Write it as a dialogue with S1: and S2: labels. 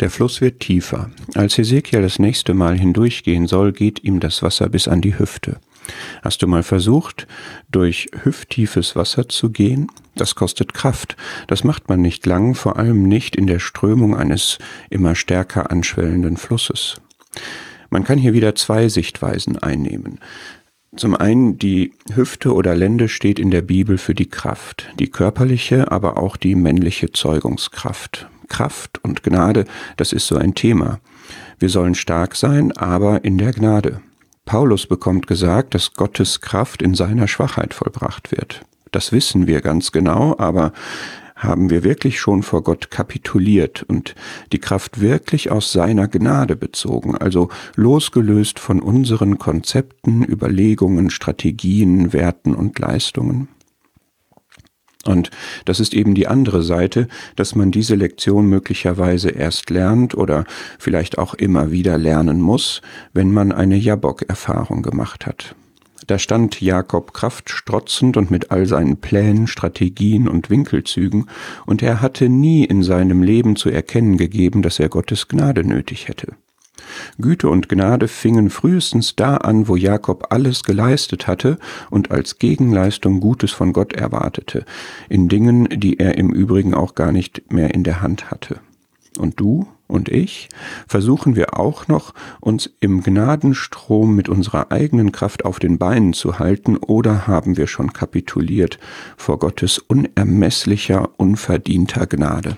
S1: Der Fluss wird tiefer. Als Hesekiel das nächste Mal hindurchgehen soll, geht ihm das Wasser bis an die Hüfte. Hast du mal versucht, durch hüfttiefes Wasser zu gehen? Das kostet Kraft. Das macht man nicht lang, vor allem nicht in der Strömung eines immer stärker anschwellenden Flusses. Man kann hier wieder zwei Sichtweisen einnehmen. Zum einen, die Hüfte oder Lende steht in der Bibel für die Kraft, die körperliche, aber auch die männliche Zeugungskraft. Kraft und Gnade, das ist so ein Thema. Wir sollen stark sein, aber in der Gnade. Paulus bekommt gesagt, dass Gottes Kraft in seiner Schwachheit vollbracht wird. Das wissen wir ganz genau, aber haben wir wirklich schon vor Gott kapituliert und die Kraft wirklich aus seiner Gnade bezogen, also losgelöst von unseren Konzepten, Überlegungen, Strategien, Werten und Leistungen? Und das ist eben die andere Seite, dass man diese Lektion möglicherweise erst lernt oder vielleicht auch immer wieder lernen muss, wenn man eine Jabok-Erfahrung gemacht hat. Da stand Jakob kraftstrotzend und mit all seinen Plänen, Strategien und Winkelzügen, und er hatte nie in seinem Leben zu erkennen gegeben, dass er Gottes Gnade nötig hätte. Güte und Gnade fingen frühestens da an, wo Jakob alles geleistet hatte und als Gegenleistung Gutes von Gott erwartete, in Dingen, die er im Übrigen auch gar nicht mehr in der Hand hatte. Und du und ich versuchen wir auch noch, uns im Gnadenstrom mit unserer eigenen Kraft auf den Beinen zu halten, oder haben wir schon kapituliert vor Gottes unermesslicher, unverdienter Gnade?